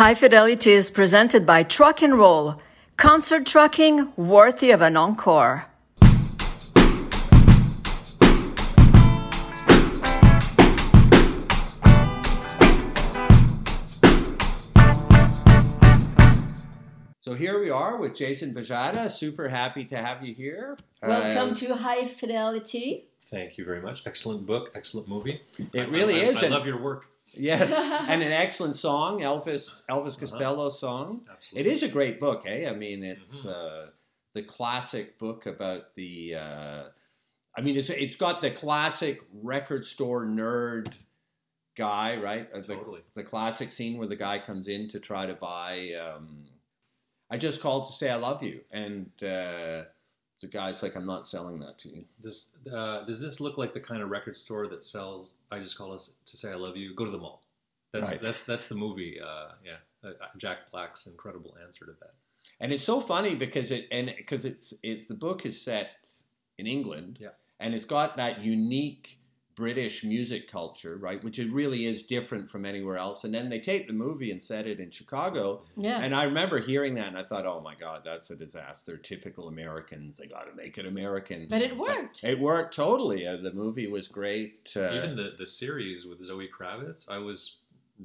High Fidelity is presented by Truck and Roll, concert trucking worthy of an encore. So here we are with Jason Bajada. Super happy to have you here. Welcome Uh, to High Fidelity. Thank you very much. Excellent book, excellent movie. It I- really I, is, I, and- love your work. Yes, and an excellent song, Elvis Elvis Costello song. It Absolutely. is a great book, eh? I mean, it's Mhm. uh, the classic book about the. Uh, I mean, it's it's got the classic record store nerd guy, right? Uh, The, Totally. the classic scene where the guy comes in to try to buy. Um, I just called to say I love you, and uh, the guy's like, "I'm not selling that to you." Does uh, does this look like the kind of record store that sells? I just call us to say I love you. Go to the mall. That's Right. that's that's the movie. Uh, yeah, uh, Jack Black's incredible answer to that. And it's so funny because it and because it's it's the book is set in England, Yeah. and it's got that unique British music culture, right, which it really is different from anywhere else. And then they taped the movie and set it in Chicago, Yeah. and I remember hearing that, and I thought, oh my God, that's a disaster. Typical Americans, they got to make it American. But it worked. It worked totally. Uh, the movie was great. Uh, Even the the series with Zoe Kravitz, I was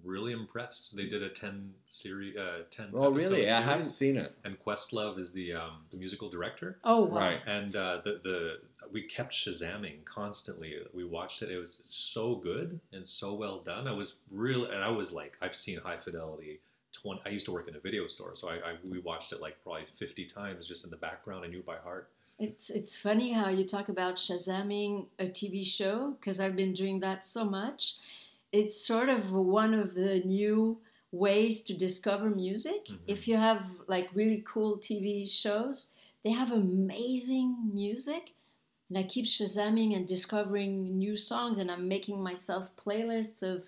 really impressed. They did a ten series, uh, ten. oh, really? episode I haven't seen it. And Questlove is the um, the musical director. oh, wow. Right. and uh, the the we kept shazamming constantly. We watched it. It was so good and so well done. I was real, and I was like, I've seen High Fidelity. 20, I used to work in a video store, so I, I we watched it like probably fifty times just in the background. I knew by heart. It's it's funny how you talk about shazamming a TV show because I've been doing that so much. It's sort of one of the new ways to discover music. Mhm. If you have like really cool TV shows, they have amazing music. And I keep shazamming and discovering new songs, and I'm making myself playlists of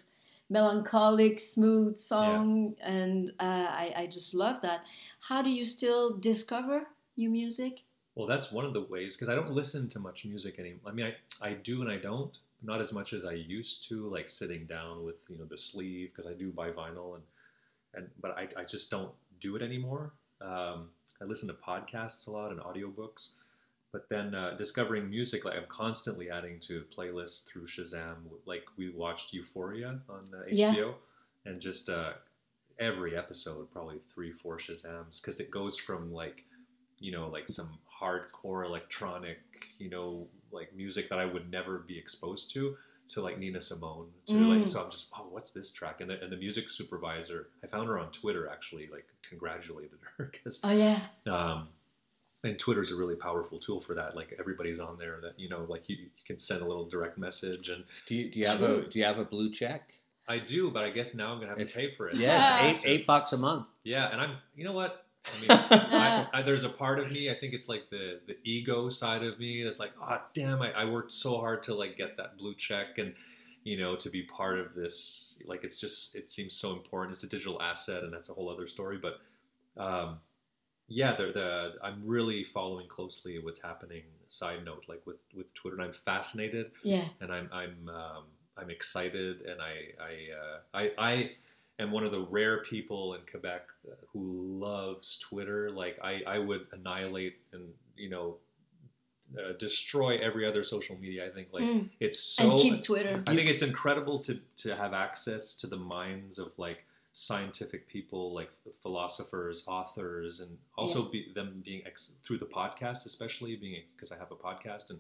melancholic, smooth song, and uh, I, I just love that. How do you still discover new music? Well, that's one of the ways because I don't listen to much music anymore. I mean, I, I do and I don't, not as much as I used to, like sitting down with you know the sleeve because I do buy vinyl and and but I, I just don't do it anymore. Um, I listen to podcasts a lot and audiobooks, but then uh, discovering music, like I'm constantly adding to playlists through Shazam. Like we watched Euphoria on uh, Yeah. HBO, and just uh, every episode, probably three, four Shazams because it goes from like you know, like some hardcore electronic, you know, like music that I would never be exposed to, to like Nina Simone. To Mm. like, so I'm just, oh, what's this track? And the, and the music supervisor, I found her on Twitter actually, like congratulated her because, Oh yeah. um, and Twitter's a really powerful tool for that. Like everybody's on there that you know, like you, you can send a little direct message, and Do you, do you have a Do you have a blue check? I do, but I guess now I'm gonna have to pay for it. Yes, eight eight bucks a month. Yeah, and I'm, you know what? I mean, I, I, there's a part of me. I think it's like the the ego side of me that's like, oh damn, I, I worked so hard to like get that blue check and you know to be part of this. Like it's just it seems so important. It's a digital asset, and that's a whole other story. But um, yeah, the, the I'm really following closely what's happening. Side note, like with with Twitter, and I'm fascinated Yeah. and I'm I'm um, I'm excited, and I I, uh, I I am one of the rare people in Quebec who loves Twitter. Like I I would annihilate and you know uh, destroy every other social media. I think like Mm. it's so. and keep Twitter. I think it's incredible to to have access to the minds of like scientific people, like philosophers, authors, and also be, them being ex- through the podcast, especially being because I have a podcast and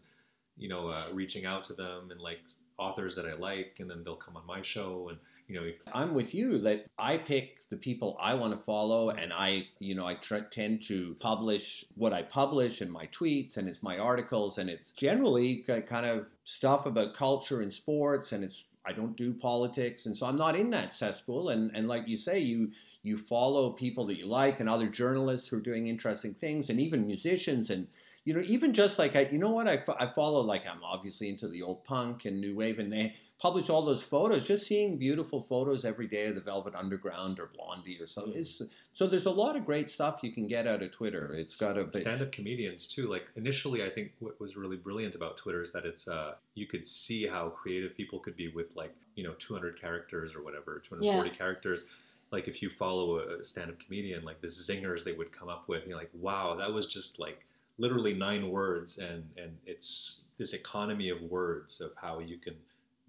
you know uh, reaching out to them and like authors that I like, and then they'll come on my show and you know I'm with you that I pick the people I want to follow, and I, you know, I tr- tend to publish what I publish in my tweets, and it's my articles, and it's generally ki- kind of stuff about culture and sports, and it's I don't do politics, and so I'm not in that cesspool. And and like you say, you you follow people that you like, and other journalists who are doing interesting things, and even musicians, and you know, even just like I, you know what I, I follow, like I'm obviously into the old punk and new wave, and they publish all those photos. Just seeing beautiful photos every day of the Velvet Underground or Blondie or something. Mm. So there's a lot of great stuff you can get out of Twitter. It's got a bit. stand-up comedians too. Like initially, I think what was really brilliant about Twitter is that it's uh, you could see how creative people could be with like you know 200 characters or whatever, 240 characters, like if you follow a stand-up comedian, like the zingers they would come up with, you're like, wow, that was just like literally nine words, and and it's this economy of words of how you can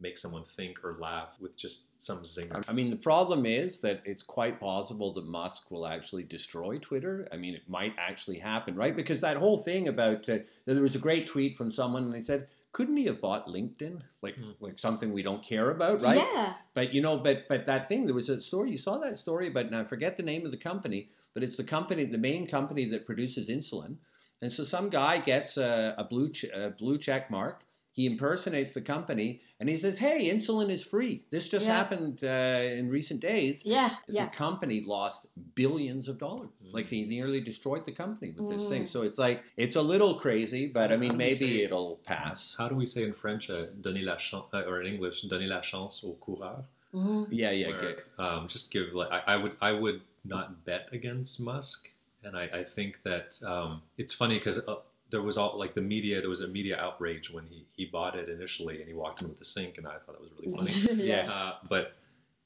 make someone think or laugh with just some zinger. I mean, the problem is that it's quite possible that Musk will actually destroy Twitter. I mean, it might actually happen, right? Because that whole thing about uh, there was a great tweet from someone, and they said, "Couldn't he have bought LinkedIn, like Hmm. like something we don't care about, right?" Yeah. But you know, but but that thing, there was a story. You saw that story, but and I forget the name of the company. But it's the company, the main company that produces insulin. And so some guy gets a, a blue ch- a blue check mark. He impersonates the company, and he says, "Hey, insulin is free. This just Yeah. happened uh, in recent days." Yeah. The Yeah. company lost billions of dollars. Mm. Like he nearly destroyed the company with this thing. Mm. So it's like it's a little crazy, but I mean, do maybe say- it'll pass. How do we say in French, uh, donner la chance, uh, or in English, donner la chance au coureur? Mhm. Yeah, yeah, where, good. um, just give like I, I would I would not bet against Musk, and I, I think that um, it's funny because uh, there was all like the media there was a media outrage when he he bought it initially and he walked in with the sink and I thought that was really funny. Yes. Uh, but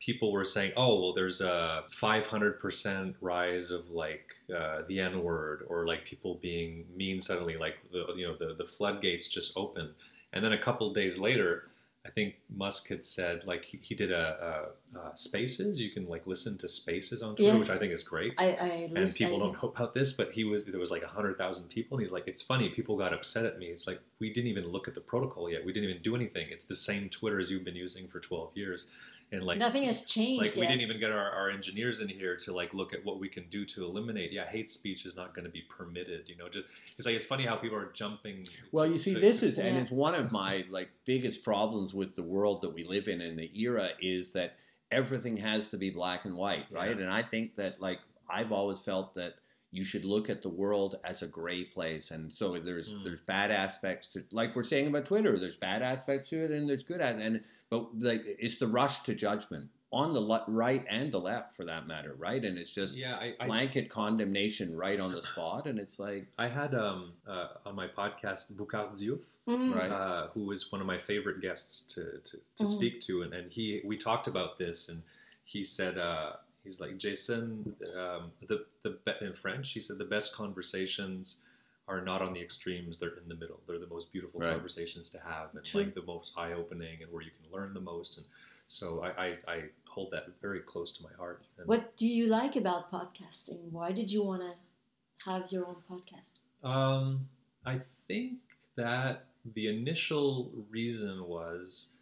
people were saying, "Oh, well, there's a 500% rise of like uh, the N word, or like people being mean suddenly, like the you know the the floodgates just opened." And then a couple of days later, I think Musk had said like he, he did a, a, a Spaces. You can like listen to Spaces on Twitter, which I think is great. I, I And people I- don't know about this, but he was there was like hundred thousand people, and he's like, "It's funny." People got upset at me. It's like we didn't even look at the protocol yet. We didn't even do anything. It's the same Twitter as you've been using for twelve years, and like Nothing has changed like we didn't even get our, our engineers in here to like look at what we can do to eliminate yeah hate speech is not going to be permitted you know just it's like it's funny how people are jumping Well, to- you see, to- this is, and it's one of my like biggest problems with the world that we live in and the era is that everything has to be black and white, right? Yeah. And I think that like I've always felt that you should look at the world as a gray place, and so there's Mm. there's bad aspects to like we're saying about Twitter. There's bad aspects to it, and there's good at and but like it's the rush to judgment on the le- right and the left for that matter, right? And it's just yeah I, I, blanket condemnation right on the spot, and it's like I had um uh, on my podcast Boucar Diouf Mhm. Right. uh, who was one of my favorite guests to, to, to Mhm. speak to, and, and he we talked about this, and he said uh, he's like Jason, um, the the be- in French, he said the best conversations are not on the extremes; they're in the middle. They're the most beautiful Right. conversations to have, and True. like the most eye opening, and where you can learn the most. And so I, I, I hold that very close to my heart. And, What do you like about podcasting? Why did you want to have your own podcast? Um, I think that the initial reason was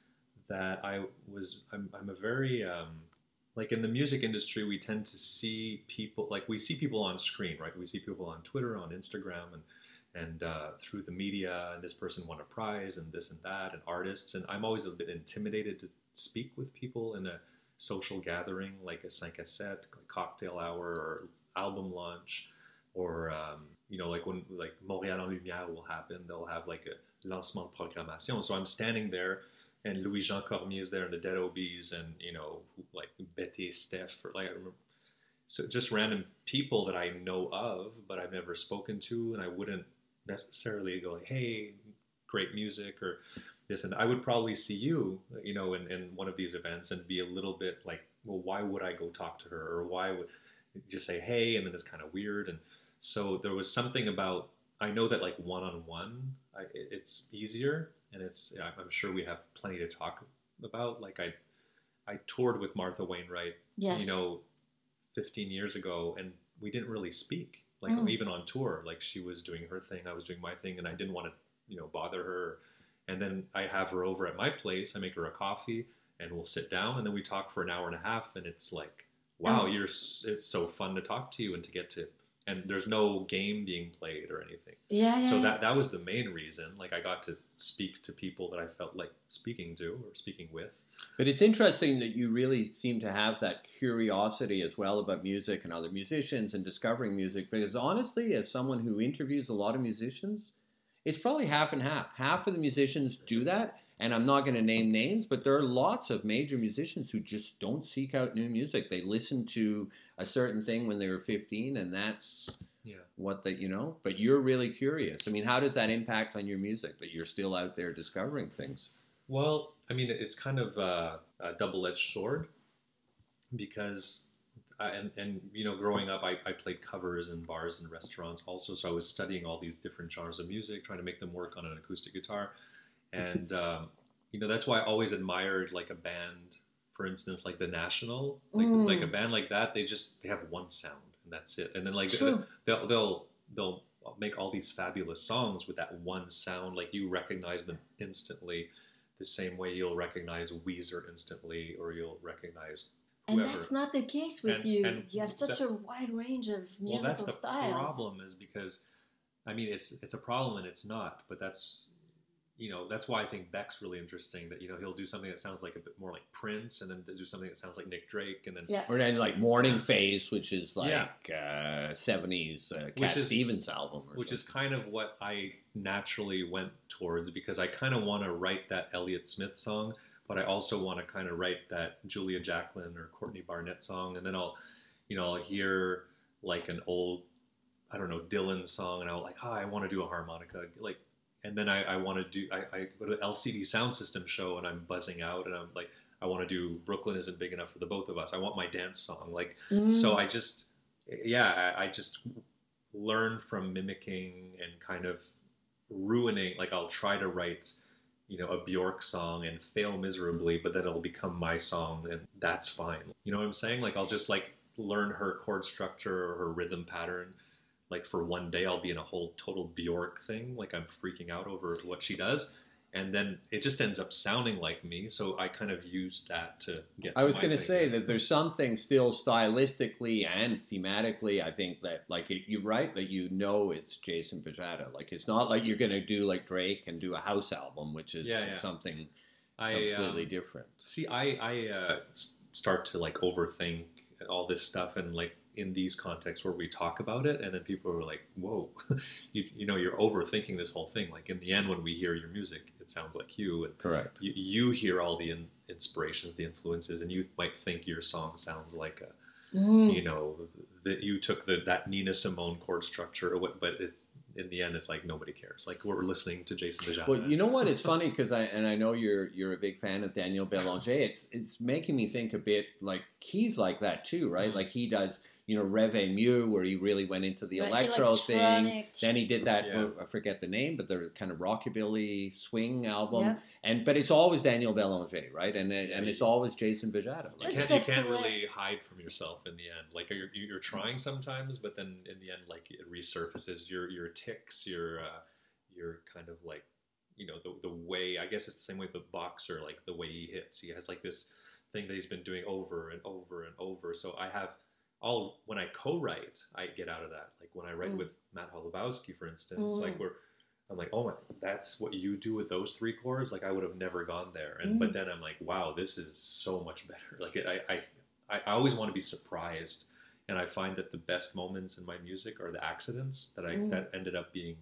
that I was I'm, I'm a very um, like in the music industry we tend to see people like we see people on screen right? We see people on Twitter on Instagram and and uh, through the media and this person won a prize and this and that and artists and I'm always a bit intimidated to speak with people in a social gathering like a 5 à 7 cocktail hour or album launch or um, you know like when like Montréal en Lumière will happen they'll have like a lancement programmation. So I'm standing there and Louis Jean Cormier is there and the Dead Obies and you know like Betty Steph or like I remember. So just random people that I know of but I've never spoken to and I wouldn't necessarily go like hey great music or this and I would probably see you you know in, in one of these events and be a little bit like well why would I go talk to her? Or why would just say hey and then it's kind of weird. And so there was something about I know that like one on one it's easier and it's yeah, I'm sure we have plenty to talk about like I I toured with Martha Wainwright Yes. you know 15 years ago and we didn't really speak like Mm. even on tour like she was doing her thing I was doing my thing and I didn't want to you know bother her and then I have her over at my place I make her a coffee and we'll sit down and then we talk for an hour and a half and it's like wow Oh. you're it's so fun to talk to you and to get to and there's no game being played or anything yeah, yeah. so yeah. that that was the main reason like i got to speak to people that i felt like speaking to or speaking with But it's interesting that you really seem to have that curiosity as well about music and other musicians and discovering music. Because honestly, as someone who interviews a lot of musicians, it's probably half and half. Half of the musicians do that, and I'm not going to name names, but there are lots of major musicians who just don't seek out new music. They listen to a certain thing when they were 15, and that's yeah what they, you know. But you're really curious. I mean, how does that impact on your music that you're still out there discovering things? well i mean it's kind of a, a double-edged sword because I, and and you know, growing up, I, I played covers in bars and restaurants also. So I was studying all these different genres of music, trying to make them work on an acoustic guitar, and um, you know, that's why I always admired like a band, for instance, like the National, like Mm. like a band like that. They just they have one sound and that's it. And then like True. they'll they'll they'll make all these fabulous songs with that one sound. Like you recognize them instantly, the same way you'll recognize Weezer instantly, or you'll recognize And that's not the case with And- you. and you have such that- a wide range of musical well, that's the styles. problem is because, I mean, it's it's a problem and it's not. But that's you know that's why I think Beck's really interesting. That you know he'll do something that sounds like a bit more like Prince, and then do something that sounds like Nick Drake, and then Yeah. Or then like Morning Phase, which is like Yeah. uh, 70s uh, Which Cat is- Stevens album. Or which is kind of what I naturally went towards because I kind of want to write that Elliott Smith song, but I also want to kind of write that Julia Jacklin or Courtney Barnett song, and then I'll, you know, I'll hear like an old, I don't know, Dylan song, and I'll like, oh, I want to do a harmonica, like, and then I, I want to do, I, I go to LCD Sound System show, and I'm buzzing out, and I'm like, I want to do Brooklyn isn't big enough for the both of us. I want my dance song, like. Mm. So I just, yeah, I, I just learn from mimicking and kind of ruining. Like I'll try to write, you know, a Bjork song and fail miserably, but then it'll become my song, and that's fine. You know what I'm saying? Like I'll just like learn her chord structure or her rhythm pattern. Like for one day, I'll be in a whole total Bjork thing. Like I'm freaking out over what she does. And then it just ends up sounding like me, so I kind of used that to get. I to was going to say that there's something still stylistically and thematically. I think that like it, you're right that you know it's Jason Bajada. Like it's not like you're going to do like Drake and do a house album, which is Yeah, yeah. something I, completely um, different. See, I I uh, start to like overthink all this stuff, and like in these contexts where we talk about it, and then people are like, "Whoa, you you know, you're overthinking this whole thing." Like in the end, when we hear your music, it sounds like you, and Correct. you, you hear all the in, inspirations, the influences, and you might think your song sounds like a Mm. you know that you took the that Nina Simone chord structure, what, but it's in the end, it's like nobody cares. Like we're listening to Jason Bajada. Well, you know what? It's funny because I and I know you're you're a big fan of Daniel Belanger. It's it's making me think a bit like he's like that too, right? Mhm. Like he does, you know, Reve Mieux, where he really went into the But electro thing. Then he did that. Yeah. I forget the name, but the kind of rockabilly swing album. Yeah. And but it's always Daniel Belanger, right? And and it's always Jason Bajada. you Like, It's can't, you can't really hide from yourself in the end. Like you're, you're trying sometimes, but then in the end, like it resurfaces your your ticks, your uh, your kind of like you know the the way. I guess it's the same way with the boxer, like the way he hits. He has like this thing that he's been doing over and over and over. So I have all when I co-write, I get out of that. Like when I write Mm. with Matt Holubowski, for instance, Mm. like we're I'm like, oh my, that's what you do with those three chords. Like I would have never gone there. And but Mm. then I'm like, wow, this is so much better. Like I, I, I always want to be surprised, and I find that the best moments in my music are the accidents that I Mm. that ended up being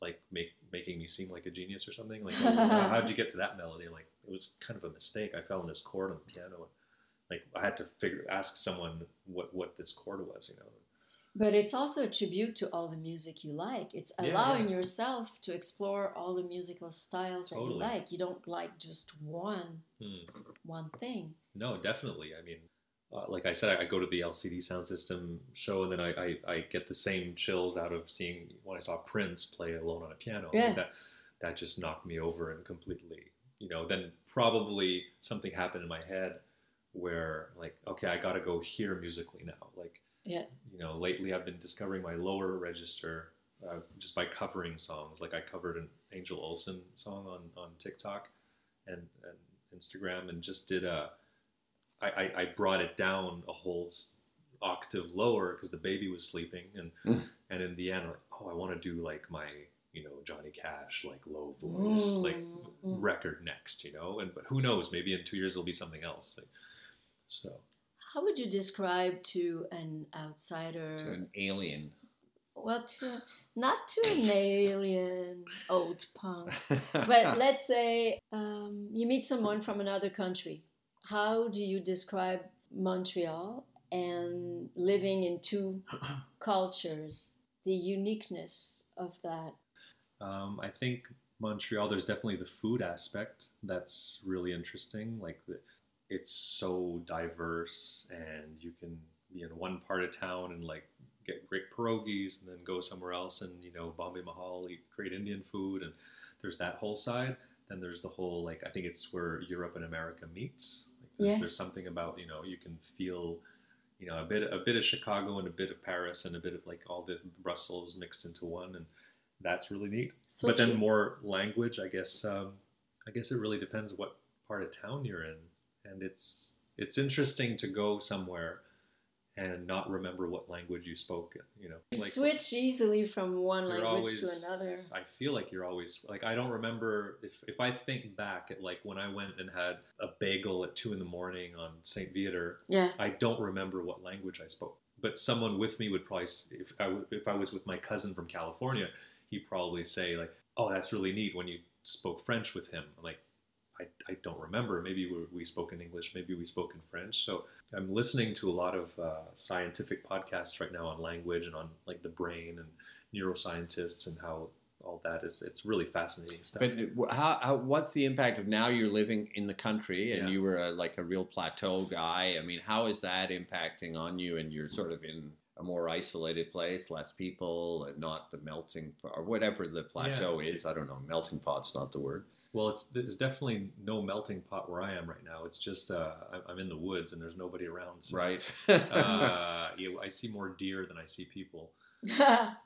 like make making me seem like a genius or something. Like, oh, how- how'd you get to that melody? Like it was kind of a mistake. I fell in this chord on the piano. Like I had to figure ask someone what what this chord was. You know. But it's also a tribute to all the music you like. It's allowing yeah. yourself to explore all the musical styles that you like. You don't like just one Hmm. one thing. No, definitely. I mean, uh, like I said, I, I go to the LCD sound system show, and then I, I, I get the same chills out of seeing when I saw Prince play alone on a piano. Yeah. That that just knocked me over and completely. You know, then probably something happened in my head where like, okay, I got to go here musically now. Like, Yeah. you know, lately I've been discovering my lower register uh, just by covering songs. Like I covered an Angel Olsen song on, on TikTok and, and Instagram and just did a, I, I, I brought it down a whole octave lower because the baby was sleeping and Mm. and in the end I'm like oh I want to do like my you know Johnny Cash like low voice like Mm, mm. record next you know and but who knows maybe in two years it'll be something else like, so How would you describe to an outsider? to an alien. well, to not to an alien old punk, but let's say um, you meet someone from another country. How do you describe Montreal and living in two cultures? The uniqueness of that. Um, I think Montreal. There's definitely the food aspect that's really interesting. Like the, it's so diverse, and you can be in one part of town and like get great pierogies and then go somewhere else and you know Bombay Mahal eat great Indian food and there's that whole side. Then there's the whole like I think it's where Europe and America meets. Like there's, Yes. there's something about you know you can feel you know a bit a bit of Chicago and a bit of Paris and a bit of like all this Brussels mixed into one and that's really neat. So but then more language, I guess. Um, I guess it really depends what part of town you're in, and it's it's interesting to go somewhere and not remember what language you spoke. You know, You switch easily from one language always. to another. I feel like you're always like I don't remember if if I think back at like when I went and had a bagel at two in the morning on Saint Viateur. Yeah. I don't remember what language I spoke. But someone with me would probably, if I, if I was with my cousin from California, he'd probably say like, "Oh, that's really neat when you spoke French with him." I'm like, I, I don't remember. Maybe we, we spoke in English. Maybe we spoke in French. So I'm listening to a lot of uh, scientific podcasts right now on language and on like the brain and neuroscientists and how all that is. It's really fascinating stuff. But how, how what's the impact of now you're living in the country and Yeah. you were a, like a real plateau guy? I mean, how is that impacting on you? And you're sort of in a more isolated place, less people, and not the melting or whatever the plateau is. I don't know. Melting pot's not the word, Well, it's there's definitely no melting pot where I am right now. It's just uh, I'm- I'm in the woods and there's nobody around. So, right? uh, you, I see more deer than I see people.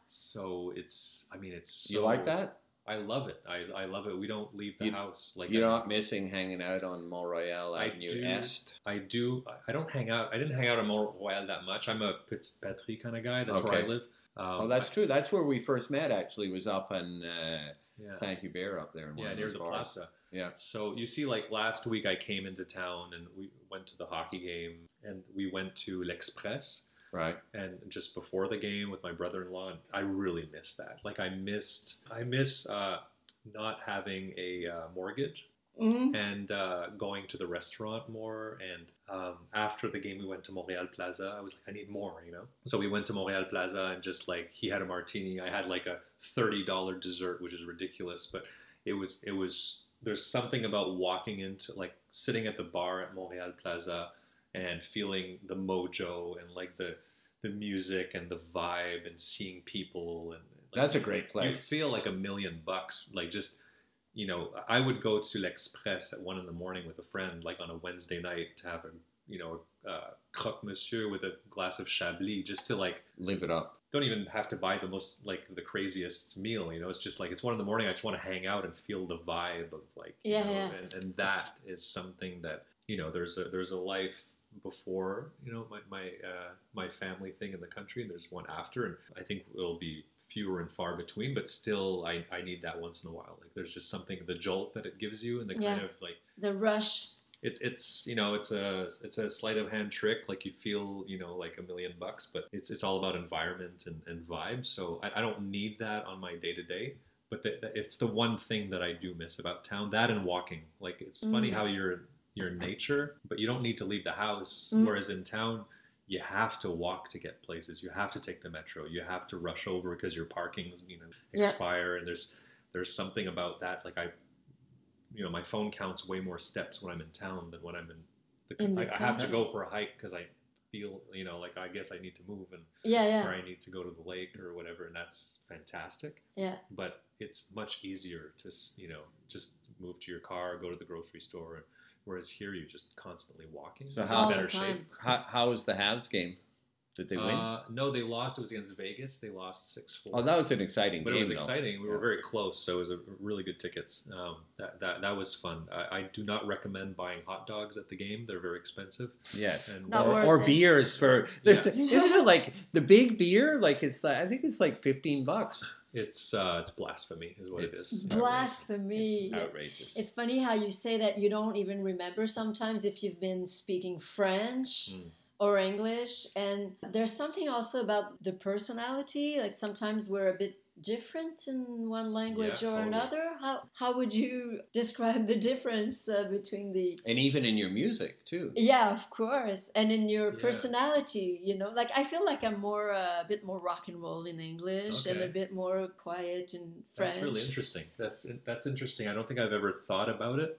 So it's I mean it's you like that? I love it. I, I love it. We don't leave the You- house like You're I- not missing hanging out on Mont Royal I Avenue do. Est. I do. I don't hang out. I didn't hang out in Mont Royal that much. I'm a Petite Patrie kind of guy. That's where I live. Um, Oh, that's I- true. That's where we first met. Actually, was up in uh, yeah. Saint Hubert up there in one yeah, near the bars. plaza. Yeah. So you see, like last week, I came into town and we went to the hockey game, and we went to l'Express. Right. And just before the game with my brother-in-law, I really missed that. Like I missed, I miss uh, not having a uh, mortgage Mhm. and uh, going to the restaurant more. And um, after the game, we went to Montreal Plaza. I was like, I need more, you know. So we went to Montreal Plaza and just like he had a martini, I had like a thirty dollar dessert, which is ridiculous, but it was it was. There's something about walking into like sitting at the bar at Montreal Plaza and feeling the mojo and like the the music and the vibe and seeing people and like, That's a great place. you place. feel like a million bucks like just you know i would go to l'express at one in the morning with a friend like on a wednesday night to have a you know uh, croque monsieur with a glass of chablis just to like Live it up. don't even have to buy the most like the craziest meal you know it's just like it's one in the morning i just want to hang out and feel the vibe of like you Yeah, know, yeah. And, and that is something that you know there's a there's a life before you know my my uh, my family thing in the country and there's one after and i think it'll be fewer and far between but still i i need that once in a while like there's just something the jolt that it gives you and the kind of like The rush. it's it's you know it's a it's a sleight of hand trick like you feel you know like a million bucks but it's it's all about environment and, and vibe so I, I don't need that on my day to day but the, the- it's the one thing that I do miss about town that and walking like it's funny Mm. how you're you're in nature but you don't need to leave the house Mm. whereas in town you have to walk to get places. You have to take the metro. You have to rush over because your parking's you know Yeah. expire and there's there's something about that. Like I you know my phone counts way more steps when I'm in town than when I'm in the, In the I, I have to go for a hike because I feel you know like I guess I need to move and Yeah, yeah, or I need to go to the lake or whatever and that's fantastic. Yeah. but it's much easier to you know just move to your car go to the grocery store whereas here you're just constantly walking So It's how- in better shape How, how was the Habs game? Did they win? uh, no they lost it was against Vegas they lost 6-4 oh, that was an exciting but game. it was though. exciting. We Yeah. were very close, so it was a really good tickets. Um, that, that that was fun. I, I do not recommend buying hot dogs at the game; they're very expensive. Yes. And Not or, worth or it. beers for there's, Yeah. isn't it like the big beer like it's like I think it's like 15 bucks it's uh, it's blasphemy, is what it It's- Blasphemy. it's outrageous It's funny how you say that you don't even remember sometimes if you've been speaking French Mm. or English. And there's something also about the personality. Like sometimes we're a bit different in one language Yeah, or totally. another. How, how would you describe the difference uh, between the. and even in your music too Yeah, of course. And in your Yeah. personality, you know, like I feel like I'm more, uh, a bit more rock and roll in English and a bit more quiet in French. That's really interesting. That's that's interesting. I don't think I've ever thought about it.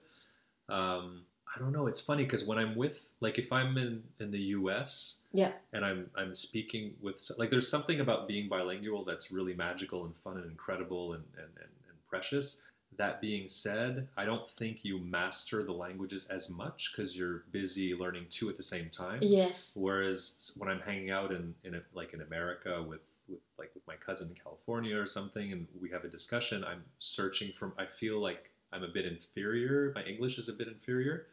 Um, I don't know. It's funny because when I'm with, like, if I'm in in the U.S. Yeah. and I'm I'm speaking with, like, there's something about being bilingual that's really magical and fun and incredible and and, and, and precious. That being said, I don't think you master the languages as much because you're busy learning two at the same time. Yes. Whereas when I'm hanging out in, in a, like in America with, with like with my cousin in California or something, and we have a discussion, I'm searching from. I feel like I'm a bit inferior. My English is a bit inferior.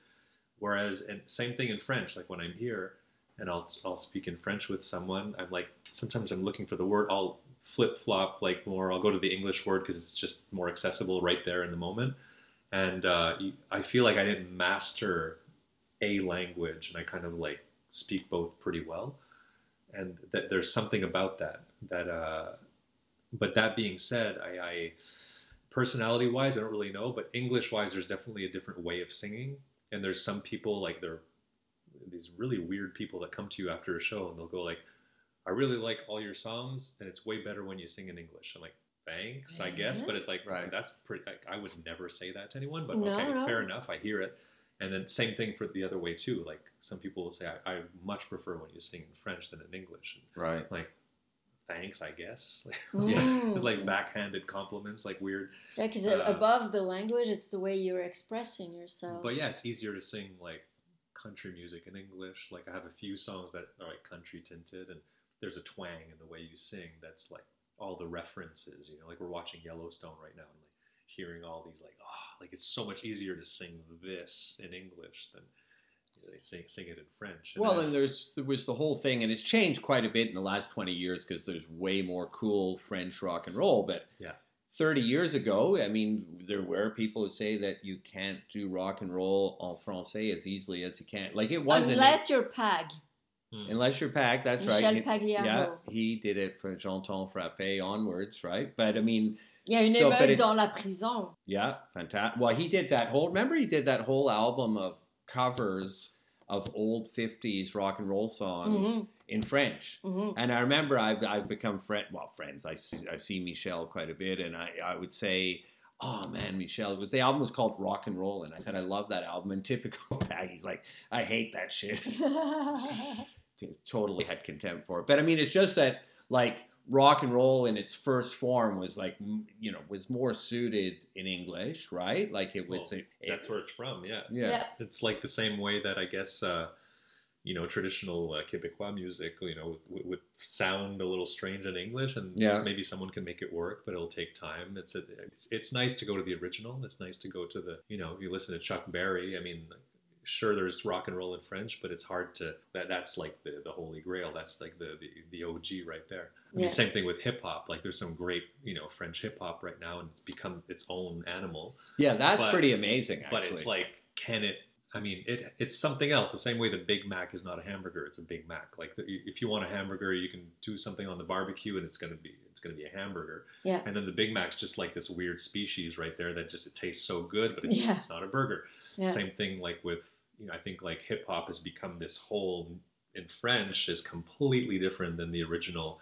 Whereas, and same thing in French. Like when I'm here and I'll I'll speak in French with someone, I'm like sometimes I'm looking for the word. I'll flip flop like more. I'll go to the English word because it's just more accessible right there in the moment. And uh, I feel like I didn't master a language, and I kind of like speak both pretty well. And that there's something about that that. Uh, but that being said, I, I personality wise, I don't really know, but English wise, there's definitely a different way of singing. And there's some people like they're these really weird people that come to you after a show and they'll go like, "I really like all your songs, and it's way better when you sing in English." I'm like, "Thanks, I guess," but it's like Right. that's pretty. Like, I would never say that to anyone, but No, okay, no. fair enough. I hear it. And then same thing for the other way too. Like some people will say, I, I much prefer when you sing in French than in English. And Right. like, thanks, I guess. It's like backhanded compliments, like weird. Yeah, because uh, above the language, it's the way you're expressing yourself. But yeah, it's easier to sing like country music in English. Like I have a few songs that are like country tinted, and there's a twang in the way you sing that's like all the references. You know, like we're watching Yellowstone right now, and like hearing all these like ah, like it's so much easier to sing this in English than they sing sing it in French. Well, then- and there's there was the whole thing, and it's changed quite a bit in the last twenty years because there's way more cool French rock and roll. But Yeah. thirty years ago, I mean, there were people who say that you can't do rock and roll en français as easily as you can. Like it wasn't Unless you're Pag. Hmm. unless you're packed. That's Michel right. He- Pagliaro. yeah, he did it for J'entends frapper onwards, right? But I mean, Yeah, y a une So, but émeute dans la prison. Yeah, fantastic. Well, he did that whole. Remember, he did that whole album of covers of old '50s rock and roll songs Mhm. in French. Mhm. And I remember I've, I've become friend. Well, friends. I see, I see Michel quite a bit, and I, I would say, "Oh man, Michel, But the album was called Rock and Roll, and I said I love that album. And typical Paggy's like, "I hate that shit." totally had contempt for it. But I mean, it's just that like rock and roll in its first form was like you know was more suited in English, right? Like it was. Well, it, That's where it's from. Yeah. yeah. yeah. it's like the same way that I guess uh, you know traditional uh, Quebecois music you know would, would sound a little strange in English, and Yeah. maybe someone can make it work, but it'll take time. It's, a, it's it's nice to go to the original. It's nice to go to the you know if you listen to Chuck Berry. I mean. Sure, there's rock and roll in French, but it's hard to. That, that's like the, the holy grail. That's like the, the, the OG right there. I mean, Yeah. same thing with hip hop. Like, there's some great, you know, French hip hop right now, and it's become its own animal Yeah, that's But- pretty amazing. Actually, but it's like can it i mean it it's something else the same way the big mac is not a hamburger it's a big mac like the, if you want a hamburger you can do something on the barbecue and it's going to be it's going to be a hamburger Yeah. and then the big mac's just like this weird species right there that just it tastes so good but it's, Yeah. it's not a burger Yeah. same thing like with you know i think like hip hop has become this whole in french is completely different than the original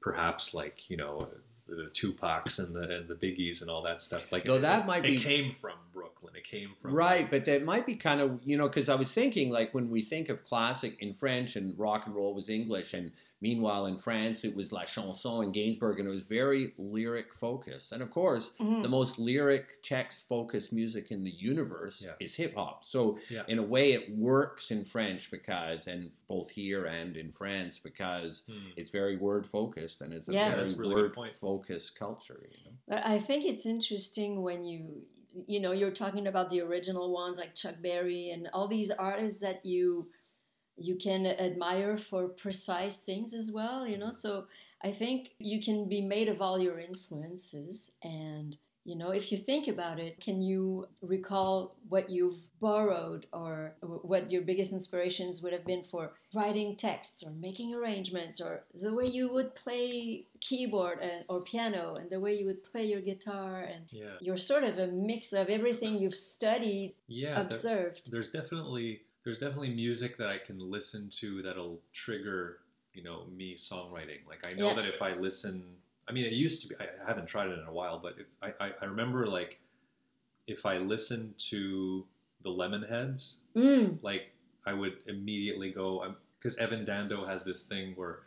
perhaps like you know the Tupacs and the and the Biggies and all that stuff. Like No, it- that might it be- came from Brooklyn. It came from Right, but that might be kind of you know because I was thinking like when we think of classic in French and rock and roll was English, and meanwhile in France it was La Chanson and Gainsbourg, and it was very lyric focused. And of course, Mhm. the most lyric text focused music in the universe Yeah. is hip hop. So Yeah. in a way, it works in French because, and both here and in France because Hmm. it's very word focused and it's a Yeah. very That's really word point. focused culture. You know? But I think it's interesting when you you know you're talking about the original ones like Chuck Berry and all these artists that you you can admire for precise things as well, you know. Mm-hmm. So I think you can be made of all your influences and you know if you think about it can you recall what you've borrowed or what your biggest inspirations would have been for writing texts or making arrangements or the way you would play keyboard and, or piano and the way you would play your guitar and Yeah, you're sort of a mix of everything you've studied yeah. there- observed there's definitely there's definitely music that I can listen to that'll trigger you know me songwriting. Like I know Yeah. that if I listen, I mean it used to be. I haven't tried it in a while, but if I I, I remember like if I listen to the Lemonheads. Mm. Like I would immediately go because Evan Dando has this thing where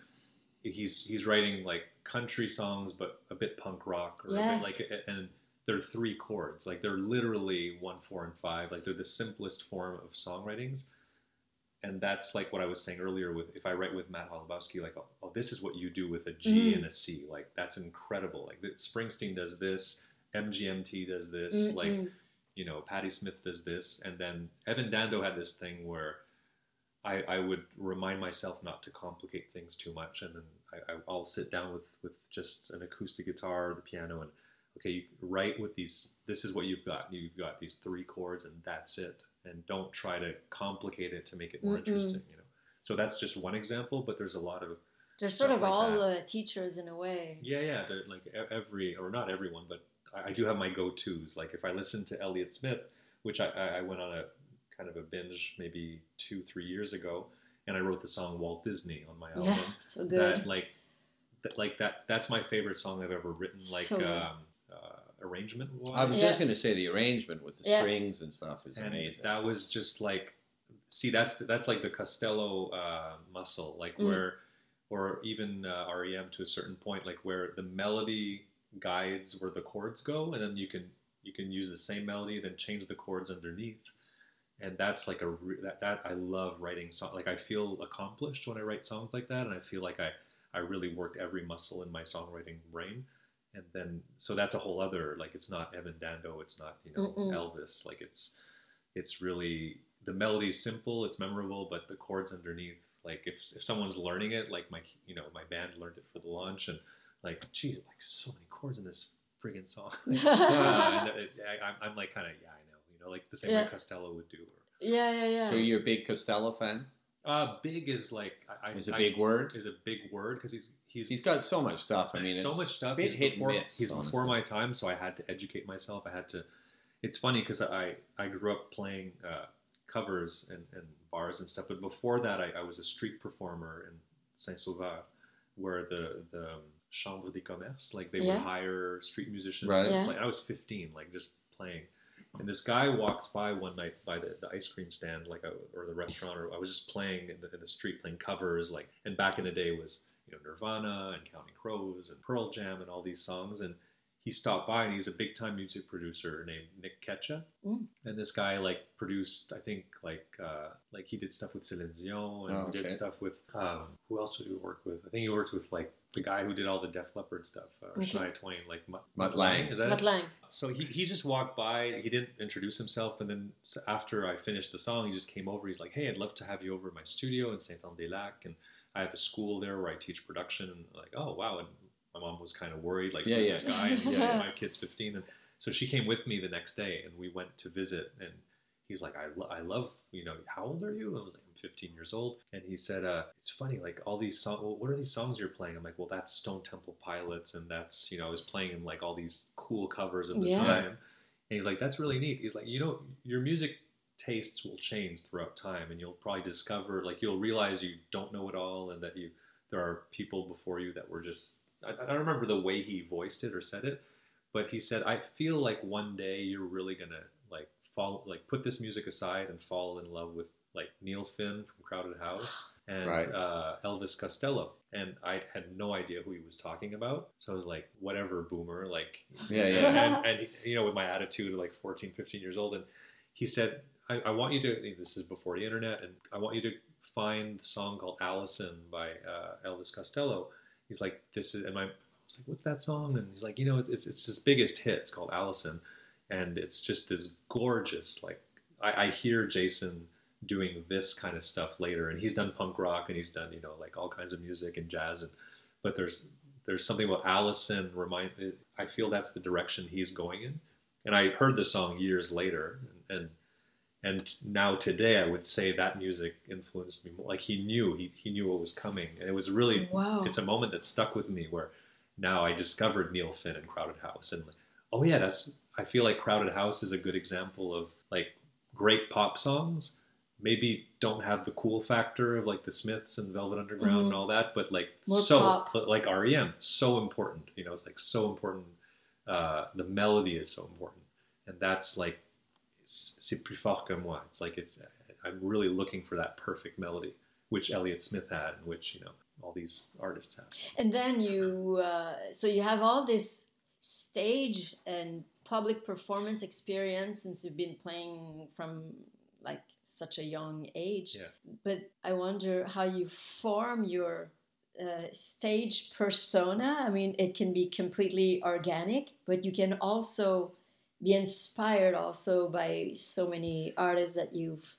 he's he's writing like country songs but a bit punk rock or Yeah. like and they're three chords like they're literally one four and five like they're the simplest form of songwritings and that's like what I was saying earlier with if I write with Matt Holubowski like oh, oh this is what you do with a G Mhm. and a C like that's incredible like Springsteen does this MGMT does this like Mm-mm. you know, Patti Smith does this, and then Evan Dando had this thing where I, I would remind myself not to complicate things too much, and then I, I, I'll sit down with with just an acoustic guitar or the piano, and okay, you write with these. This is what you've got. You've got these three chords, and that's it. And don't try to complicate it to make it more Mm-mm. interesting. You know. So that's just one example, but there's a lot of They're sort of like all that. uh, teachers in a way. yeah, yeah. They're like every, or not everyone, but I, I do have my go-tos. Like if I listen to Elliott Smith, which I, I went on a kind of a binge maybe two, three years ago, and I wrote the song Walt Disney on my album. Yeah, so good. That like, that, like that. That's my favorite song I've ever written. Like So um, arrangement. I was Yeah. just going to say the arrangement with the Yeah. strings and stuff is and amazing. that was just like see that's that's like the Costello uh, muscle like Mhm. where or even uh, REM to a certain point like where the melody guides where the chords go and then you can you can use the same melody then change the chords underneath and that's like a re- that, that I love writing song like I feel accomplished when I write songs like that and I feel like I I really worked every muscle in my songwriting brain and then so that's a whole other like it's not Evan Dando it's not you know Mm-mm. Elvis like it's it's really the melody's simple it's memorable but the chords underneath like if, if someone's learning it like my you know my band learned it for the launch and like geez like so many chords in this friggin' song uh, and it, I, I'm- I'm like kind of yeah I know you know like the same way Costello would do yeah, yeah, yeah. So you're a big Costello fan? Uh big is like I, I Is a I- big word. is a big word because he's he's He's got so much stuff. I mean, so it's much stuff. Bit He's hit before, miss. he's before my time, so I had to educate myself. I had to. It's funny because I I grew up playing uh, covers and, and bars and stuff, but before that, I, I was a street performer in Saint Sauveur, where the the um, Chambre des Commerces, like they Yeah. would hire street musicians Right. to Yeah. play. I was 15, like just playing. And this guy walked by one night by the, the ice cream stand, like a, or the restaurant, or I was just playing in the, in the street, playing covers, like. And back in the day was you know Nirvana and Counting Crows and Pearl Jam and all these songs. And he stopped by, and he's a big time music producer named Nick Ketcha. Mm. And this guy like produced, I think like uh, like he did stuff with Celine Dion, and Oh, he did stuff with um, who else did he work with? I think he worked with like the guy who did all the Def Leppard stuff, uh, Okay. Shania Twain, like Mutt, Mutt Lange. Is that Mutt it? Lange. So he, he just walked by. He didn't introduce himself, and then after I finished the song, he just came over. He's like, "Hey, I'd love to have you over at my studio in Saint Anne des Lacs, and I have a school there where I teach production." And like, "Oh wow!" And my mom was kind of worried, like, Yeah, "Who's yeah. this guy?" And Yeah. my kid's 15, and so she came with me the next day, and we went to visit. And he's like, "I, lo- I love you know. How old are you?" I was like, "I'm 15 years old." And he said, uh, "It's funny, like all these songs. Well, what are these songs you're playing?" I'm like, "Well, that's Stone Temple Pilots, and that's you know, I was playing like all these cool covers of the Yeah. time." And he's like, "That's really neat." He's like, "You know, your music tastes will change throughout time, and you'll probably discover, like, you'll realize you don't know it all, and that you there are people before you that were just." I, I don't remember the way he voiced it or said it, but he said, "I feel like one day you're really gonna like fall, like put this music aside and fall in love with like Neil Finn from Crowded House and Right. uh, Elvis Costello." And I had no idea who he was talking about, so I was like, "Whatever, boomer!" Like, Yeah, yeah. and, and you know with my attitude like 14 15 years old and he said I, I want you to this is before the internet and i want you to find the song called alison by uh, elvis costello he's like this is and my, i was like what's that song and he's like you know it's, it's, it's his biggest hit it's called alison and it's just this gorgeous like I, I hear jason doing this kind of stuff later and he's done punk rock and he's done you know like all kinds of music and jazz and but there's there's something about Alison remind I feel that's the direction he's going in. And I heard the song years later and and, and now today I would say that music influenced me more. Like he knew he, he knew what was coming. And it was really Wow. it's a moment that stuck with me where now I discovered Neil Finn and Crowded House and oh yeah, that's I feel like Crowded House is a good example of like great pop songs. Maybe don't have the cool factor of like the Smiths and Velvet Underground and Mhm. all that, but like More so pop. like REM, so important. You know, it's like so important. Uh, the melody is so important, and that's like c'est plus fort que moi. It's like it's I'm really looking for that perfect melody, which Elliott Smith had, and which you know all these artists have. And then you, uh, so you have all this stage and public performance experience since you've been playing from like such a young age. Yeah. But I wonder how you form your uh, stage persona. I mean, it can be completely organic, but you can also be inspired also by so many artists that you've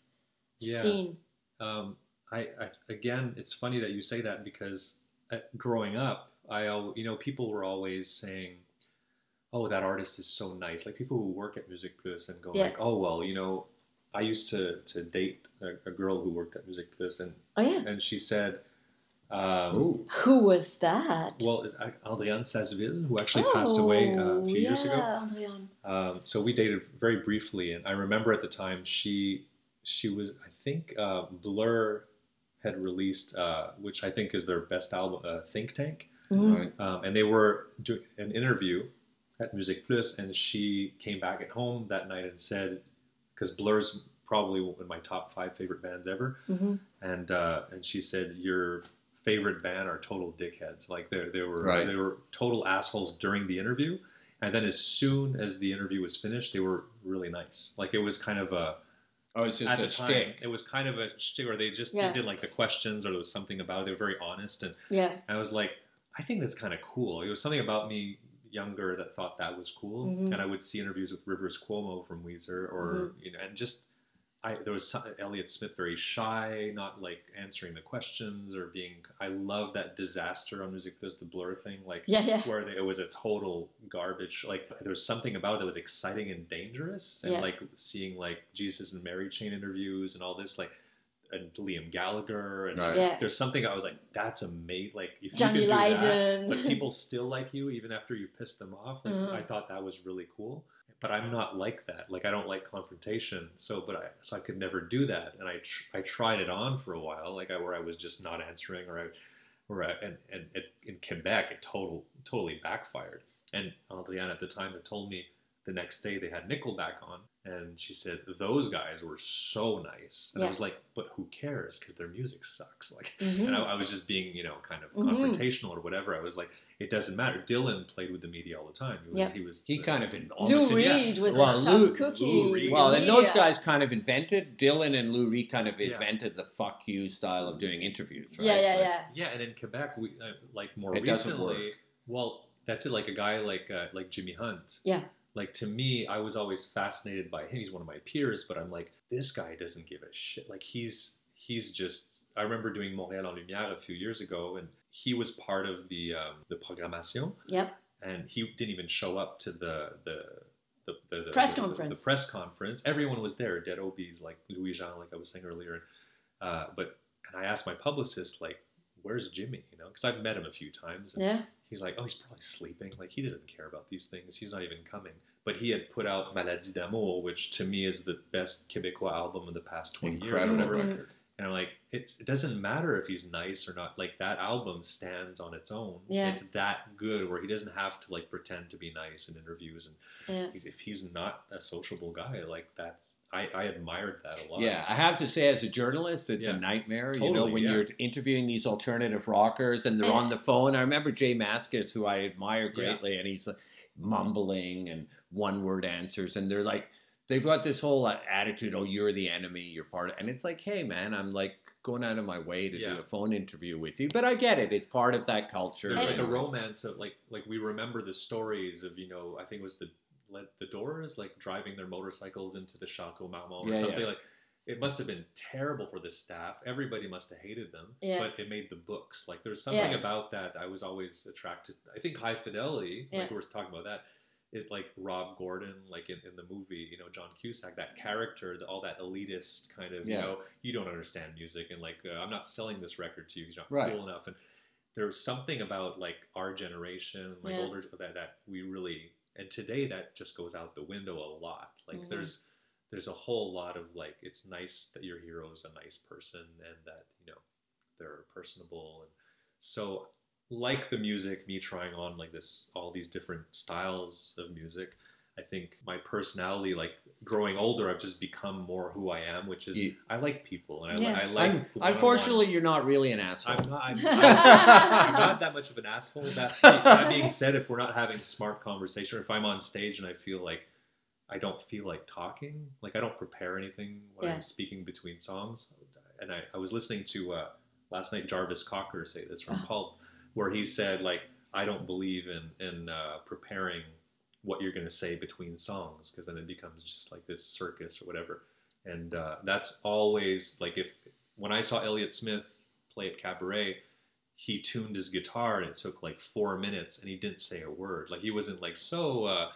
Yeah. seen. Um, I, I again, it's funny that you say that because uh, growing up, I you know people were always saying, "Oh, that artist is so nice." Like people who work at Music Plus and go Yeah. like, "Oh, well, you know." I used to, to date a, a girl who worked at MusiquePlus, and, Oh yeah, and she said, um, who was that? Well, it's Ad- Adrienne Sazville, who actually passed away uh, a Oh, few years ago. yeah, Adrienne. Um, so we dated very briefly, and I remember at the time she she was I think uh, Blur had released, uh, which I think is their best album, uh, Think Tank, Mhm. Um, and they were doing an interview at MusiquePlus, and she came back at home that night and said, because Blur's probably one of my top five favorite bands ever, Mhm. and uh, and she said your favorite band are total dickheads. Like they they were Right. they were total assholes during the interview, and then as soon as the interview was finished, they were really nice. Like it was kind of a Oh, it's just at a the time stick. it was kind of a shtick, or they just Yeah. did like the questions, or there was something about it. They were very honest, and, Yeah. I was like, I think that's kind of cool. It was something about me younger that thought that was cool, Mhm. and I would see interviews with Rivers Cuomo from Weezer, or Mm-hmm. you know, and just. I, there was some, Elliott Smith very shy, not like answering the questions or being. I love that disaster on Music Biz, the Blur thing, like Yeah, yeah. where they, it was a total garbage. Like there was something about it that was exciting and dangerous, and Yeah. like seeing like Jesus and Mary Chain interviews and all this, like and Liam Gallagher, and Right. Yeah. there's something I was like, that's amazing. Like if Johnny you could do that, but people still like you even after you pissed them off. Like Mhm. I thought that was really cool. But I'm not like that. Like I don't like confrontation. So, but I so I could never do that. And I tr- I tried it on for a while, like I, where I was just not answering, or I, or I, and and it, in Quebec it total totally backfired. And Adrienne at the time had told me the next day they had Nickelback on, and she said those guys were so nice. And Yeah. I was like, but who cares? Because their music sucks. Like Mhm. and I, I was just being, you know, kind of Mhm. confrontational or whatever. I was like, it doesn't matter. Dylan played with the media all the time. He was, Yeah. he was He the- kind of in, Lou almost in- yeah. Reed was Well, a tough Lou- cookie. Lou Reed. Well, and those Yeah. guys kind of invented Dylan and Lou Reed kind of Yeah. invented the "fuck you" style of doing interviews, right? Yeah, yeah, Like, yeah. yeah. And in Quebec, we uh, like more It doesn't recently. work. Well, that's it. Like a guy like uh, like Jimmy Hunt. Yeah. Like to me, I was always fascinated by him. He's one of my peers, but I'm like, this guy doesn't give a shit. Like he's he's just. I remember doing Montréal en Lumière a few years ago, and he was part of the um, the programmation. Yep. and he didn't even show up to the the the, the, the Press the- conference. The, press conference. Everyone was there. Dead Obies, like Louis Jean, like I was saying earlier. Uh, but and I asked my publicist, like, "Where's Jimmy?" You know, because I've met him a few times. And Yeah. He's like, "Oh, he's probably sleeping. Like he doesn't care about these things. He's not even coming." But he had put out Maladie d'amour, which to me is the best Quebecois album of the past twenty Incredible years. or whatever. Mhm. record. And I'm like, it's, it doesn't matter if he's nice or not. Like that album stands on its own. Yeah. It's that good where he doesn't have to like pretend to be nice in interviews. And Yeah. he's- if he's not a sociable guy, like that's I, I admired that a lot. Yeah, I have to say, as a journalist, it's Yeah. a nightmare. you know, when yeah. you're interviewing these alternative rockers and they're on the phone. I remember J Mascis, who I admire Yeah. greatly, and he's like, mumbling and one-word answers, and they're like, they've got this whole uh, attitude, "Oh, you're the enemy, you're part of," and it's like, hey, man, I'm like going out of my way to Yeah. do a phone interview with you, but I get it. It's part of that culture. There's like a romance of like like we remember the stories of you know I think it was the the Doors like driving their motorcycles into the Chateau Marmont or Yeah, something yeah. like. It must have been terrible for the staff. Everybody must have hated them. Yeah. But it made the books. Like there's something Yeah. about that I was always attracted. I think High Fidelity, Yeah. like we were talking about that, is like Rob Gordon, like in, in the movie, you know, John Cusack, that character, the, all that elitist kind of, Yeah. you know, you don't understand music, and like uh, I'm not selling this record to you because you're not Right. cool enough. And there was something about like our generation, like Yeah. older that that we really, and today that just goes out the window a lot. Like Mhm. there's there's a whole lot of like it's nice that your hero is a nice person and that you know they're personable and so like the music me trying on like this all these different styles of music I think my personality, like growing older, I've just become more who I am, which is You- I like people and I, Yeah. li- I like. Un- one-on-one. unfortunately, you're not really an asshole. I'm not, I'm, I'm not that much of an asshole. That, that being said, if we're not having smart conversation, or if I'm on stage and I feel like I don't feel like talking, like I don't prepare anything when Yeah. I'm speaking between songs, and I, I was listening to uh, last night Jarvis Cocker say this from Oh. Pulp, where he said like I don't believe in in uh, preparing what you're going to say between songs because then it becomes just like this circus or whatever. And uh, that's always like if when I saw Elliott Smith play at Cabaret, he tuned his guitar and it took like four minutes and he didn't say a word. Like he wasn't like, so uh,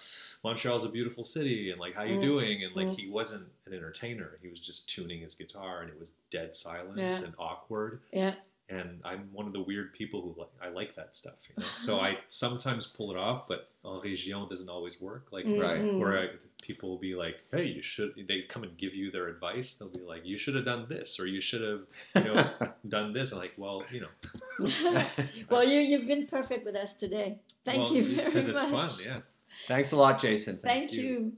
Montreal's a beautiful city and like how you Mm. doing? And like Mm. he wasn't an entertainer. He was just tuning his guitar and it was dead silence Yeah. and awkward yeah. And I'm one of the weird people who like I like that stuff. You know? so I sometimes pull it off, but en région doesn't always work. Like Right. Mm, where I, people will be like, "Hey, you should." They come and give you their advice. They'll be like, "You should have done this," or "You should have, you know, done this." I'm like, "Well, you know, well, you you've been perfect with us today. Thank well, you it's very because much. it's fun." Yeah. Thanks a lot, Jason. Thank you. you.